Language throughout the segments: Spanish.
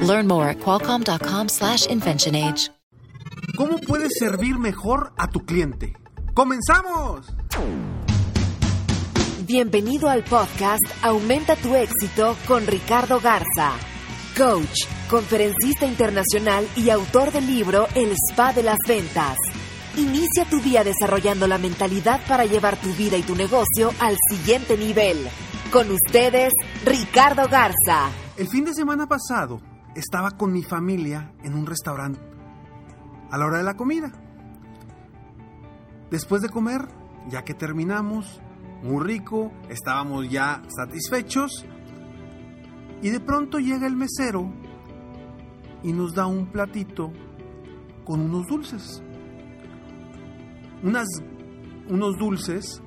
Learn more at qualcomm.com/inventionage. ¿Cómo puedes servir mejor a tu cliente? ¡Comenzamos! Bienvenido al podcast Aumenta tu éxito con Ricardo Garza, coach, conferencista internacional y autor del libro El Spa de las Ventas. Inicia tu día desarrollando la mentalidad para llevar tu vida y tu negocio al siguiente nivel. Con ustedes, Ricardo Garza. El fin de semana pasado estaba con mi familia en un restaurante a la hora de la comida. Después de comer, ya que terminamos, muy rico, estábamos ya satisfechos y de pronto llega el mesero y nos da un platito con unos dulces unas, unos dulces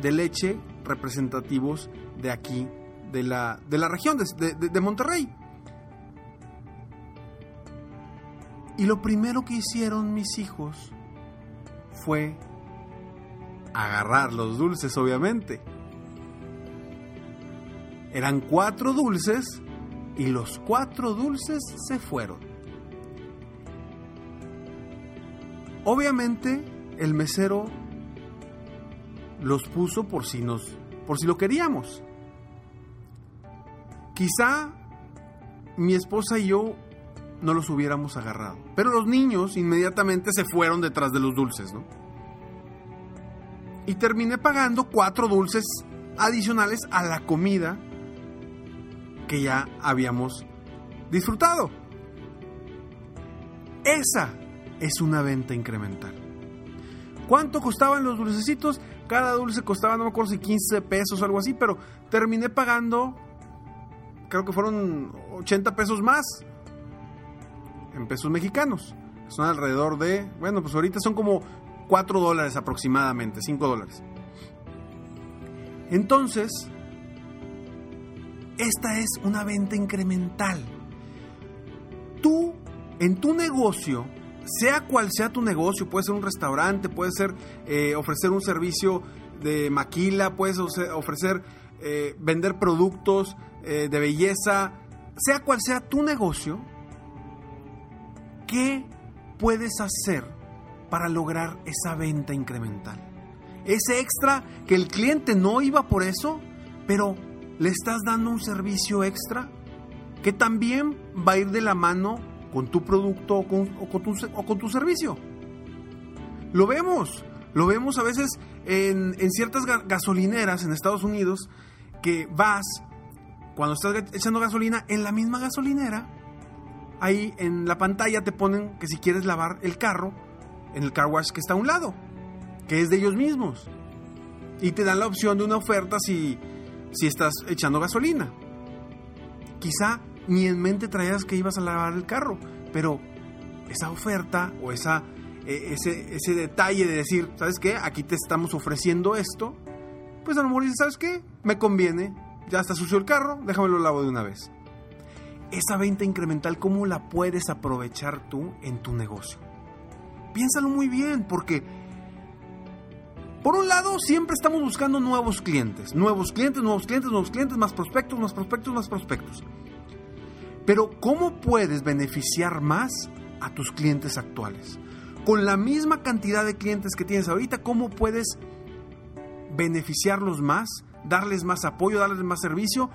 de leche representativos de aquí, de la, de la región, de, de Monterrey. Y lo primero que hicieron mis hijos fue agarrar los dulces, obviamente. Eran cuatro dulces y los cuatro dulces se fueron. Obviamente el mesero los puso por si nos por si lo queríamos. Quizá mi esposa y yo no los hubiéramos agarrado, pero los niños inmediatamente se fueron detrás de los dulces, ¿no? Y terminé pagando cuatro dulces adicionales a la comida que ya habíamos disfrutado. Esa es una venta incremental. ¿Cuánto costaban los dulcecitos? Cada dulce costaba, no me acuerdo si 15 pesos o algo así, pero terminé pagando, creo que fueron 80 pesos más en pesos mexicanos. Son alrededor de, bueno, pues ahorita son como 4 dólares aproximadamente, 5 dólares. Entonces, esta es una venta incremental. Tú, en tu negocio, sea cual sea tu negocio, puede ser un restaurante, puede ser eh, ofrecer un servicio de maquila, puedes ofrecer eh, vender productos eh, de belleza, sea cual sea tu negocio, ¿qué puedes hacer para lograr esa venta incremental? Ese extra que el cliente no iba por eso, pero le estás dando un servicio extra que también va a ir de la mano con tu producto o con, tu, servicio. Lo vemos, lo vemos a veces en, ciertas gasolineras en Estados Unidos que vas, cuando estás echando gasolina, en la misma gasolinera, ahí en la pantalla te ponen que si quieres lavar el carro, en el car wash que está a un lado, que es de ellos mismos. Y te dan la opción de una oferta si, si estás echando gasolina. Quizá ni en mente traías que ibas a lavar el carro, pero esa oferta o esa, e, ese, ese detalle de decir, ¿sabes qué? Aquí te estamos ofreciendo esto, pues a lo mejor dices, ¿sabes qué? Me conviene, ya está sucio el carro, déjame lo lavo de una vez. Esa venta incremental, ¿cómo la puedes aprovechar tú en tu negocio? Piénsalo muy bien, porque por un lado, siempre estamos buscando nuevos clientes, nuevos clientes, nuevos clientes, nuevos clientes, más prospectos, más prospectos, más prospectos. Pero ¿cómo puedes beneficiar más a tus clientes actuales? Con la misma cantidad de clientes que tienes ahorita, ¿cómo puedes beneficiarlos más, darles más apoyo, darles más servicio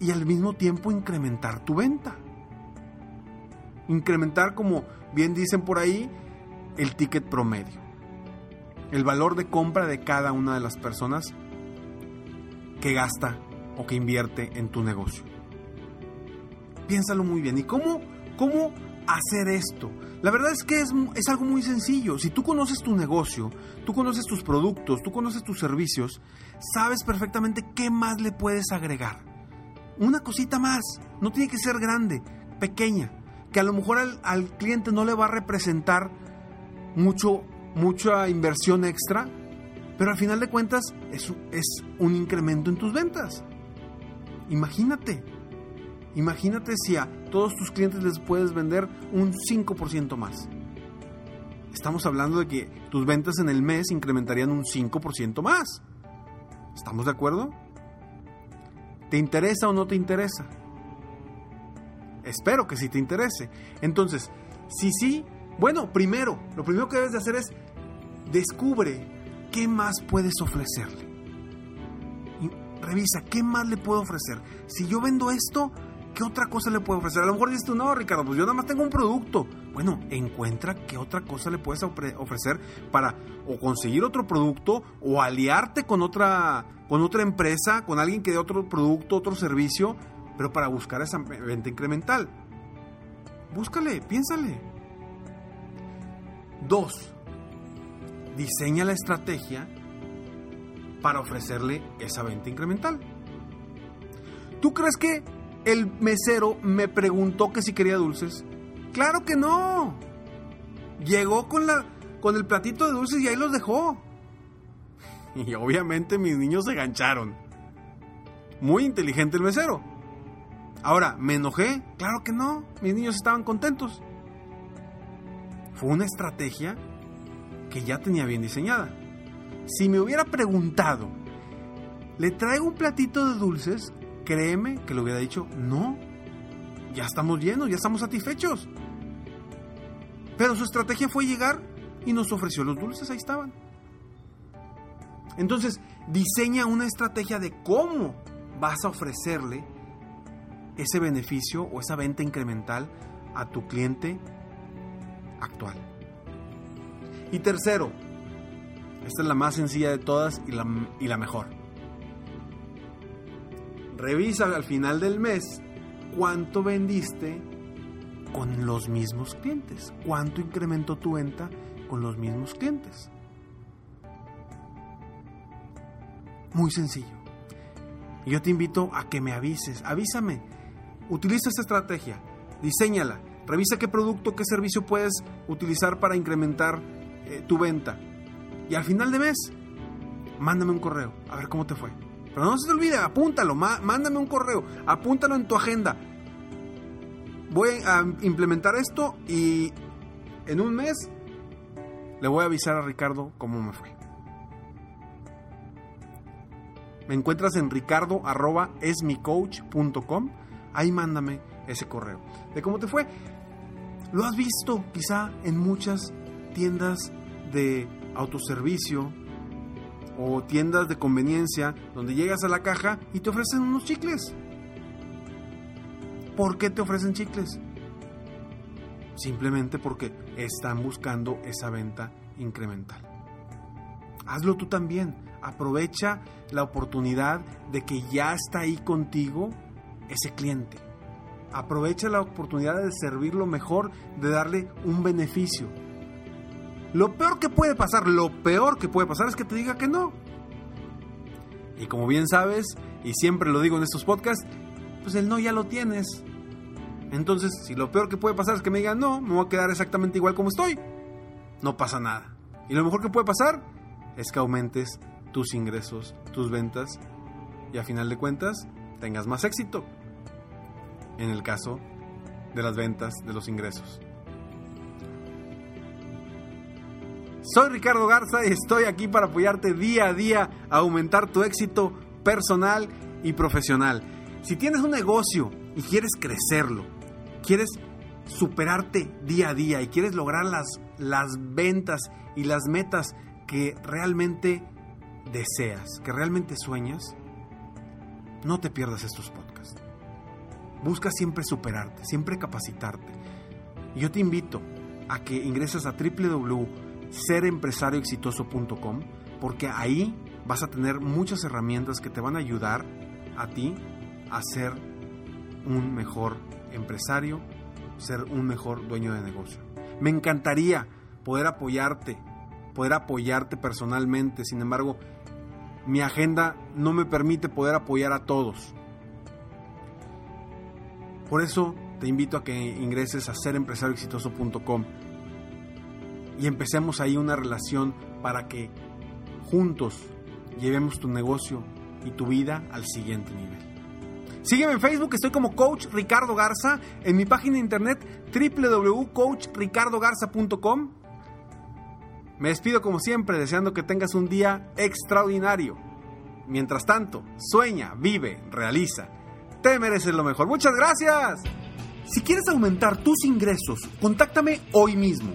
y al mismo tiempo incrementar tu venta? Incrementar, como bien dicen por ahí, el ticket promedio. El valor de compra de cada una de las personas que gasta o que invierte en tu negocio. Piénsalo muy bien. ¿Y cómo, cómo hacer esto? La verdad es que es, es, algo muy sencillo. Si tú conoces tu negocio, tú conoces tus productos, tú conoces tus servicios, sabes perfectamente qué más le puedes agregar. Una cosita más. No tiene que ser grande, pequeña. que a lo mejor al, cliente no le va a representar mucho, mucha inversión extra, pero al final de cuentas es, es un incremento en tus ventas. Imagínate, imagínate si a todos tus clientes les puedes vender un 5% más. Estamos hablando de que tus ventas en el mes incrementarían un 5% más. ¿Estamos de acuerdo? ¿Te interesa o no te interesa? Espero que sí te interese. Entonces, si sí, bueno, primero, lo primero que debes de hacer es descubre qué más puedes ofrecerle. Y revisa, ¿qué más le puedo ofrecer? Si yo vendo esto, ¿qué otra cosa le puedo ofrecer? A lo mejor dices tú, no, Ricardo, pues yo nada más tengo un producto. Bueno, encuentra qué otra cosa le puedes ofrecer para o conseguir otro producto o aliarte con otra, con otra empresa, con alguien que dé otro producto, otro servicio, pero para buscar esa venta incremental. Búscale, piénsale. Dos, diseña la estrategia para ofrecerle esa venta incremental. ¿Tú crees que el mesero me preguntó que si quería dulces? Claro que no. Llegó con la con el platito de dulces y ahí los dejó. Y obviamente mis niños se gancharon. Muy inteligente el mesero. Ahora, ¿me enojé? Claro que no. Mis niños estaban contentos. Fue una estrategia que ya tenía bien diseñada. Si me hubiera preguntado, ¿le traigo un platito de dulces? Créeme que le hubiera dicho, no, ya estamos llenos, ya estamos satisfechos. Pero su estrategia fue llegar y nos ofreció los dulces, ahí estaban. Entonces, diseña una estrategia de cómo vas a ofrecerle ese beneficio o esa venta incremental a tu cliente actual. Y tercero, esta es la más sencilla de todas y la, y la mejor. Revisa al final del mes cuánto vendiste con los mismos clientes, cuánto incrementó tu venta con los mismos clientes. Muy sencillo. Yo te invito a que me avises, avísame. Utiliza esta estrategia, diséñala, revisa qué producto, qué servicio puedes utilizar para incrementar eh, tu venta. Y al final de mes, mándame un correo, a ver cómo te fue. Pero no se te olvide, apúntalo, mándame un correo, apúntalo en tu agenda. Voy a implementar esto y en un mes le voy a avisar a Ricardo cómo me fue. Me encuentras en ricardo.esmicoach.com. Ahí mándame ese correo. De cómo te fue. Lo has visto quizá en muchas tiendas de autoservicio o tiendas de conveniencia donde llegas a la caja y te ofrecen unos chicles. ¿Por qué te ofrecen chicles? Simplemente porque están buscando esa venta incremental. Hazlo tú también. Aprovecha la oportunidad de que ya está ahí contigo ese cliente. Aprovecha la oportunidad de servirlo mejor, de darle un beneficio. Lo peor que puede pasar, lo peor que puede pasar es que te diga que no. Y como bien sabes, y siempre lo digo en estos podcasts, pues el no ya lo tienes. Entonces, si lo peor que puede pasar es que me digan no, me voy a quedar exactamente igual como estoy, no pasa nada. Y lo mejor que puede pasar es que aumentes tus ingresos, tus ventas y a final de cuentas tengas más éxito. En el caso de las ventas, de los ingresos. Soy Ricardo Garza y estoy aquí para apoyarte día a día a aumentar tu éxito personal y profesional. Si tienes un negocio y quieres crecerlo, quieres superarte día a día y quieres lograr las, las ventas y las metas que realmente deseas, que realmente sueñas, no te pierdas estos podcasts. Busca siempre superarte, siempre capacitarte. Y yo te invito a que ingreses a www.serempresarioexitoso.com porque ahí vas a tener muchas herramientas que te van a ayudar a ti a ser un mejor empresario, ser un mejor dueño de negocio. Me encantaría poder apoyarte, poder apoyarte personalmente, sin embargo, mi agenda no me permite poder apoyar a todos. Por eso te invito a que ingreses a serempresarioexitoso.com y empecemos ahí una relación para que juntos llevemos tu negocio y tu vida al siguiente nivel. Sígueme en Facebook, estoy como Coach Ricardo Garza, en mi página de internet www.coachricardogarza.com. Me despido como siempre, deseando que tengas un día extraordinario. Mientras tanto, sueña, vive, realiza. Te mereces lo mejor. Muchas gracias. Si quieres aumentar tus ingresos, contáctame hoy mismo.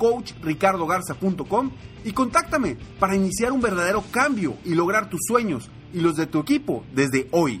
www.coachricardogarza.com y contáctame para iniciar un verdadero cambio y lograr tus sueños y los de tu equipo desde hoy.